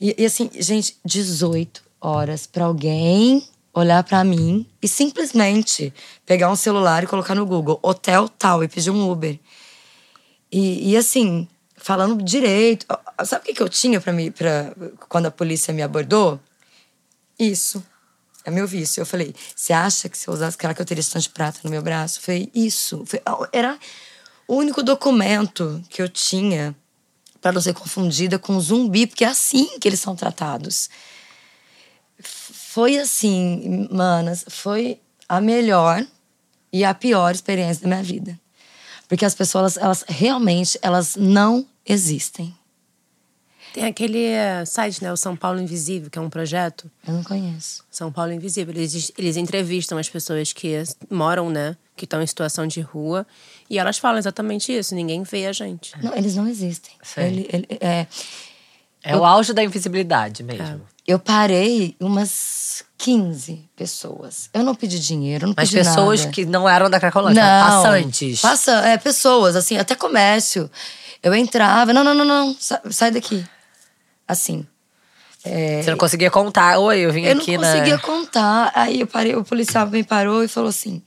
E, e assim, gente, 18 horas pra alguém olhar pra mim e simplesmente pegar um celular e colocar no Google, hotel tal, e pedir um Uber. E, e assim, falando direito. Sabe o que, que eu tinha para mim, pra, quando a polícia me abordou? Isso. É meu vício. Eu falei, você acha que se eu usasse que eu teria estante de prata no meu braço? Eu falei, isso. Foi- Era o único documento que eu tinha para não ser confundida com zumbi, porque é assim que eles são tratados. Foi assim, manas, foi a melhor e a pior experiência da minha vida. Porque as pessoas, elas realmente, elas não existem. Tem aquele eh, site, né? O São Paulo Invisível, que é um projeto. Eu não conheço. São Paulo Invisível. Eles, eles entrevistam as pessoas que moram, né? Que estão em situação de rua. E elas falam exatamente isso. Ninguém vê a gente. Não, eles não existem. Ele, ele- é, É o auge da invisibilidade mesmo. eu parei umas 15 pessoas. Eu não pedi dinheiro, eu não Mas pedi pessoas nada. que não eram da Cracolândia, Não, passantes. Passa, é, pessoas, assim, até comércio. Eu entrava, não, não, não, não, sa- sai daqui. Assim. Você não conseguia contar. Oi, eu vim Eu não aqui conseguia na. contar. Aí eu parei, o policial me parou e falou assim: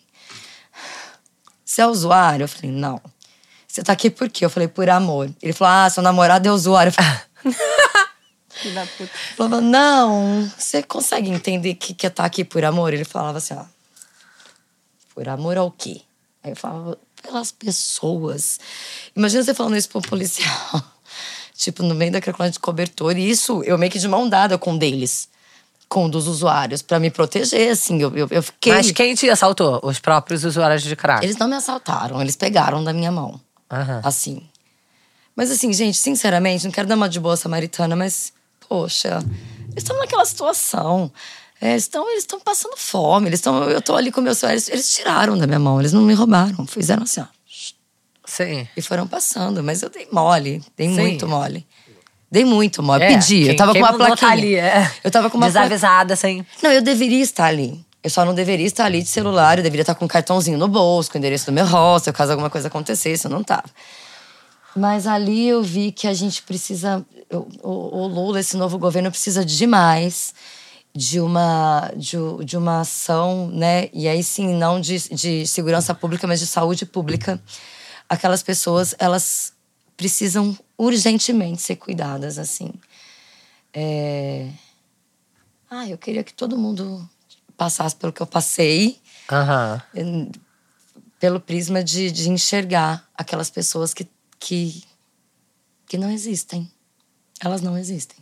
Você é usuário? Eu falei, não. Você tá aqui por quê? Eu falei, por amor. Ele falou, ah, seu namorado é usuário. Eu falei, da puta. falava, não, você consegue entender que que é estar aqui por amor? Ele falava assim, ó, por amor ao quê? Aí eu falava, pelas pessoas. Imagina você falando isso pra um policial, tipo, no meio daquela coluna de cobertor. E isso, eu meio que de mão dada com um deles, com um dos usuários, pra me proteger, assim. Eu, eu, eu fiquei... Mas quem te assaltou? Os próprios usuários de crack? Eles não me assaltaram, eles pegaram da minha mão. Aham. Assim. Mas assim, gente, sinceramente, não quero dar uma de boa samaritana, mas, poxa, eles estão naquela situação. É, eles estão eles estão passando fome, eles estão. Eu tô ali com o meu celular, eles, eles tiraram da minha mão, eles não me roubaram. Fizeram assim, ó. Sim. E foram passando, mas eu dei mole, dei Sim. muito mole. Dei muito mole, É, pedi. eu quem- tava quem com uma plaquinha. ali, é. Eu tava com uma. Desavisada, assim. Não, eu deveria estar ali. Eu só não deveria estar ali de celular, eu deveria estar com um cartãozinho no bolso, com o endereço do meu hostel, caso alguma coisa acontecesse, eu não tava. Mas ali eu vi que a gente precisa. O, o- Lula, esse novo governo, precisa demais de uma, de, de uma ação, né? E aí sim, não de, de segurança pública, mas de saúde pública. Aquelas pessoas, elas precisam urgentemente ser cuidadas, assim. É... Ah, eu queria que todo mundo passasse pelo que eu passei, em- pelo prisma de, de enxergar aquelas pessoas que, que, que não existem. Elas não existem.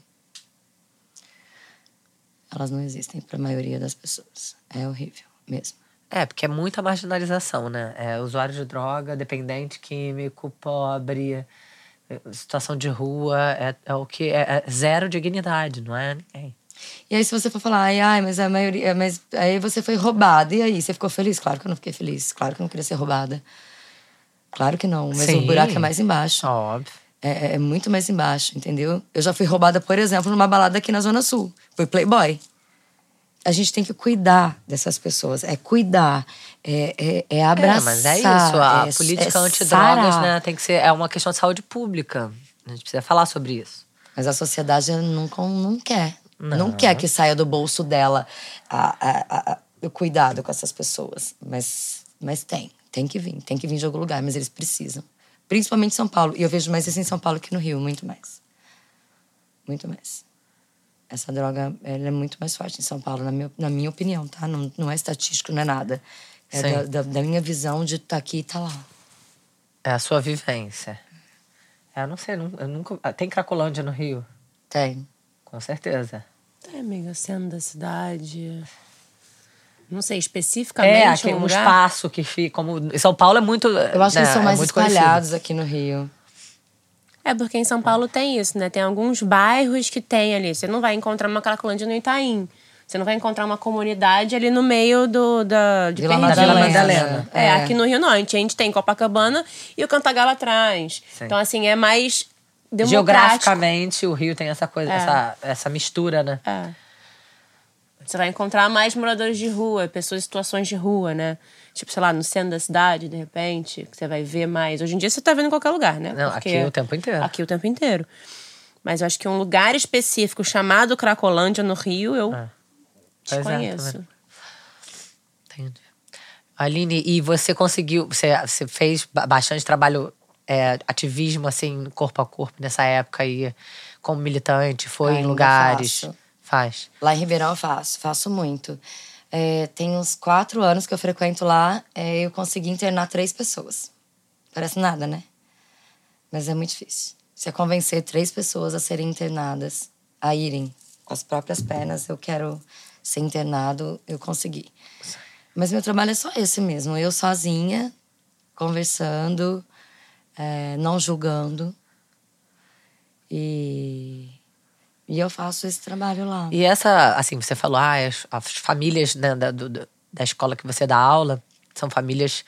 Elas não existem para a maioria das pessoas. É horrível mesmo. É, porque é muita marginalização, né? É usuário de droga, dependente químico, pobre, é, situação de rua, é, é o que é, é zero dignidade, não é ninguém. E aí, se você for falar, ai, ai, mas a maioria. Mas aí você foi roubada. E aí, você ficou feliz? Claro que eu não fiquei feliz. Claro que eu não queria ser roubada. Claro que não. Mas Sim. o buraco é mais embaixo. Óbvio. É, é muito mais embaixo, entendeu? Eu já fui roubada, por exemplo, numa balada aqui na Zona Sul. Fui Playboy. A gente tem que cuidar dessas pessoas. É cuidar. É, é, é abraçar. É, mas é isso. A é- política é antidrogas, né, tem que ser. É uma questão de saúde pública. A gente precisa falar sobre isso. Mas a sociedade com- não quer. Não. Não. quer que saia do bolso dela a- a- o cuidado com essas pessoas. Mas, mas tem. Tem que vir. Tem que vir de algum lugar. Mas eles precisam. Principalmente em São Paulo. E eu vejo mais isso em São Paulo que no Rio. Muito mais. Muito mais. Essa droga ela é muito mais forte em São Paulo, na minha, na minha opinião, tá? Não, não é estatístico, não é nada. É da, da, da minha visão de estar aqui e estar lá. É a sua vivência. É, eu não sei, eu nu- eu nunca. ah, Tem Cracolândia no Rio? Tem. Com certeza. É, amiga, sendo da cidade. Não sei, especificamente. É, aqui um um lugar? espaço que fica. Como, em São Paulo é muito. Eu acho que eles né, são é mais conhecido. espalhados aqui no Rio. É, porque em São Paulo tem isso, né? Tem alguns bairros que tem ali. Você não vai encontrar uma Cracolândia no Itaim. Você não vai encontrar uma comunidade ali no meio do, da, de Vila Perdizes. Madalena. É, É. aqui no Rio não. A gente, a gente tem Copacabana e o Cantagalo atrás. Sim. Então, assim, é mais democrático. Geograficamente, o Rio tem essa coisa, É. essa, essa mistura, né? É. Você vai encontrar mais moradores de rua, pessoas em situações de rua, né? Tipo, sei lá, no centro da cidade, de repente, que você vai ver mais. Hoje em dia você tá vendo em qualquer lugar, né? Não, aqui o tempo inteiro. Aqui o tempo inteiro. Mas eu acho que um lugar específico chamado Cracolândia no Rio, eu É. Pois é, tá desconheço. vendo? Entendi. Aline, e você conseguiu, você, você fez ba- bastante trabalho, é, ativismo, assim, corpo a corpo nessa época aí, como militante, foi em Ainda lugares. faço. Faz. Lá em Ribeirão eu faço, faço muito. É, tem uns quatro anos que eu frequento lá, é, eu consegui internar três pessoas. Parece nada, né? Mas é muito difícil. Você convencer três pessoas a serem internadas, a irem as próprias pernas, eu quero ser internado, eu consegui. Mas meu trabalho é só esse mesmo, eu sozinha, conversando, é, não julgando. E, e eu faço esse trabalho lá. E essa, assim, você falou, ah, as, as famílias né, da, do- da escola que você dá aula são famílias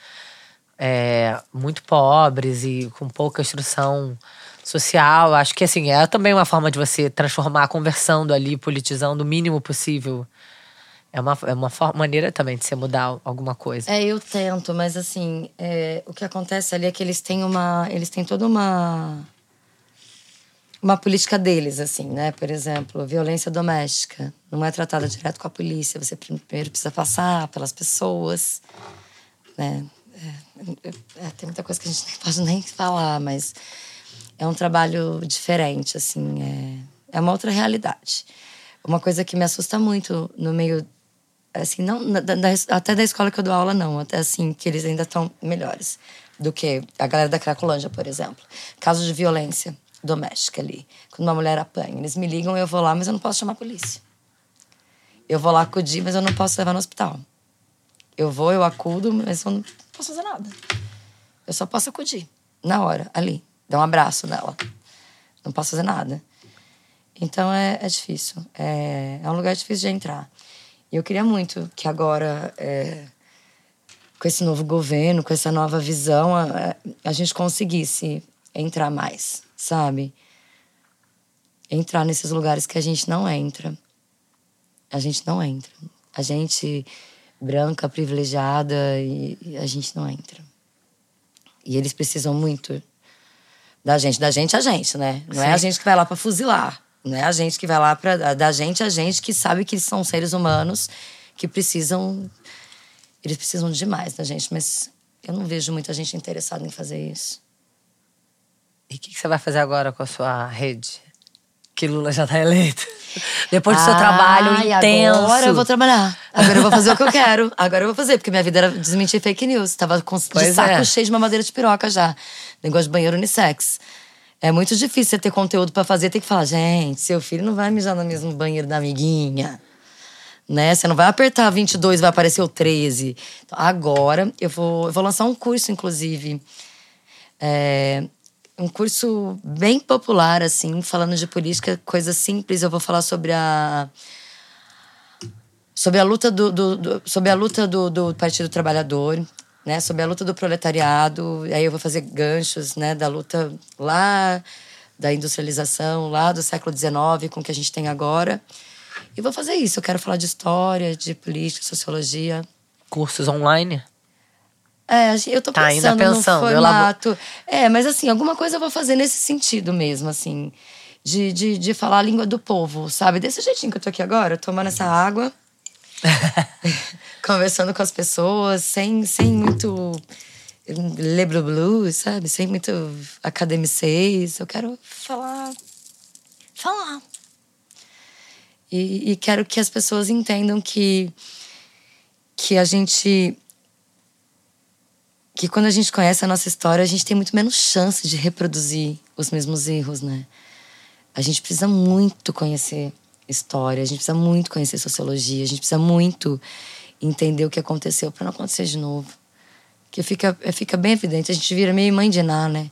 é, muito pobres e com pouca instrução social. Acho que, assim, é também uma forma de você transformar conversando ali, politizando o mínimo possível. É uma, é uma for- maneira também de você mudar alguma coisa. É, eu tento, mas assim, é, o que acontece ali é que eles têm uma. Eles têm toda uma. Uma política deles, assim, né? Por exemplo, violência doméstica. Não é tratada direto com a polícia. Você primeiro precisa passar pelas pessoas, né? é, é, tem muita coisa que a gente nem pode nem falar, mas é um trabalho diferente, assim, é, é uma outra realidade. Uma coisa que me assusta muito no meio, assim, não da, da, até da escola que eu dou aula, não, até assim, que eles ainda estão melhores do que a galera da Cracolândia, por exemplo. Casos de violência doméstica ali, quando uma mulher apanha, eles me ligam, eu vou lá, mas eu não posso chamar a polícia. Eu vou lá acudir, mas eu não posso levar no hospital. Eu vou, eu acudo, mas eu não posso fazer nada. Eu só posso acudir, na hora, ali. Dar um abraço nela. Não posso fazer nada. Então é, é difícil. É, é um lugar difícil de entrar. E eu queria muito que agora, é, com esse novo governo, com essa nova visão, a, a gente conseguisse entrar mais, sabe? Entrar nesses lugares que a gente não entra. A gente não entra. A gente branca, privilegiada, e, e a gente não entra. E eles precisam muito da gente, da gente a gente, né? Não Sim. é a gente que vai lá para fuzilar, não é a gente que vai lá para da gente a gente que sabe que são seres humanos que precisam eles precisam demais da gente, mas eu não vejo muita gente interessada em fazer isso. E o que, que, você vai fazer agora com a sua rede? Que Lula já tá eleito. Depois do seu trabalho intenso. Agora eu vou trabalhar. Agora eu vou fazer o que eu quero. Agora eu vou fazer, porque minha vida era desmentir fake news. Tava com, de saco é. cheio de mamadeira de piroca já. Negócio de banheiro unissex. É muito difícil você ter conteúdo para fazer. Tem que falar, gente, seu filho não vai mijar no mesmo banheiro da amiguinha. Né? Você não vai apertar 22 vai aparecer o 13. Então, agora eu vou, eu vou lançar um curso, inclusive. É, um curso bem popular, assim, falando de política, coisa simples. Eu vou falar sobre a sobre a luta do, do, do sobre a luta do, do, Partido Trabalhador, né? Sobre a luta do proletariado. Aí eu vou fazer ganchos, né? Da luta lá da industrialização, lá do século XIX, com o que a gente tem agora. E vou fazer isso. Eu quero falar de história, de política, sociologia. Cursos online? É, eu tô tá pensando, ainda pensando no formato. É, mas assim, alguma coisa eu vou fazer nesse sentido mesmo, assim. De, de, de falar a língua do povo, sabe? Desse jeitinho que eu tô aqui agora, tomando essa água. conversando com as pessoas, sem, sem muito leblu blue, sabe? Sem muito academicês. Eu quero falar. Falar. E, e quero que as pessoas entendam que, que a gente que quando a gente conhece a nossa história, a gente tem muito menos chance de reproduzir os mesmos erros, né? A gente precisa muito conhecer história, a gente precisa muito conhecer sociologia, a gente precisa muito entender o que aconteceu para não acontecer de novo. Que fica, fica bem evidente, a gente vira meio mãe de Ná, né?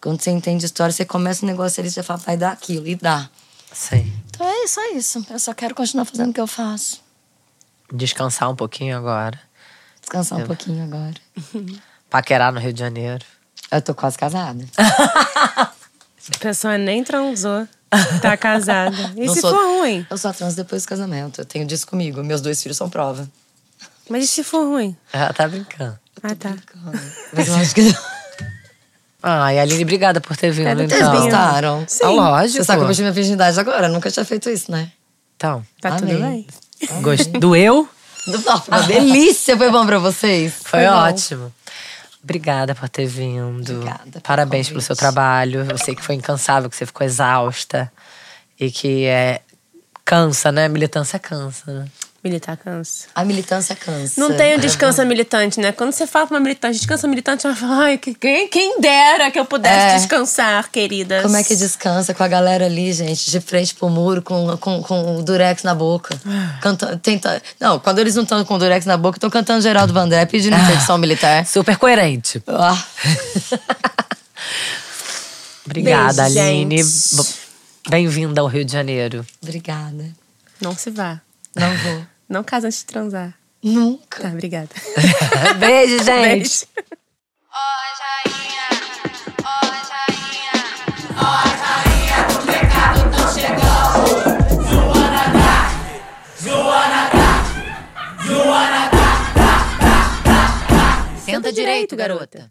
Quando você entende história, você começa um negócio ali, você fala, vai dar aquilo, e dá. Sim. Então é é isso. Eu só quero continuar fazendo o que eu faço. Descansar um pouquinho agora. Descansar eu... um pouquinho agora. Paquerar no Rio de Janeiro. Eu tô quase casada. A pessoa nem transou. Tá casada. E Não se sou, for ruim? Eu só transo depois do casamento. Eu tenho disso comigo. Meus dois filhos são prova. Mas e se for ruim? Ela tá brincando. Ah, tá. Brincando. Mas eu acho que não. Ai, Aline, obrigada por ter vindo. Vocês então. gostaram? Sim. Ah, lógico. Você sabe que eu perdi minha virgindade agora. Eu nunca tinha feito isso, né? Então. Tá Amei. tudo bem. Gost... Doeu? Não, foi uma delícia. Foi bom pra vocês? Foi, foi ótimo. Obrigada por ter vindo. Obrigada. Parabéns pelo seu trabalho. Eu sei que foi incansável, que você ficou exausta. E que é. Cansa, né? Militância cansa, né? Militar cansa. A militância cansa. Não tem o descansa militante, né? Quando você fala pra uma militante, descansa militante, ela fala, ai, quem, quem dera que eu pudesse é. descansar, queridas. Como é que descansa com a galera ali, gente, de frente pro muro, com, com, com o durex na boca. Canta, tenta... Não, quando eles não estão com o durex na boca, estão cantando Geraldo Vandré pedindo interdição militar. Super coerente. Ah. Obrigada, Beijo, Aline. Bem-vinda ao Rio de Janeiro. Obrigada. Não se vá. Não vou. Não casa antes de transar. Nunca. Tá, obrigada. Beijo, gente. Beijo. Senta direito, garota.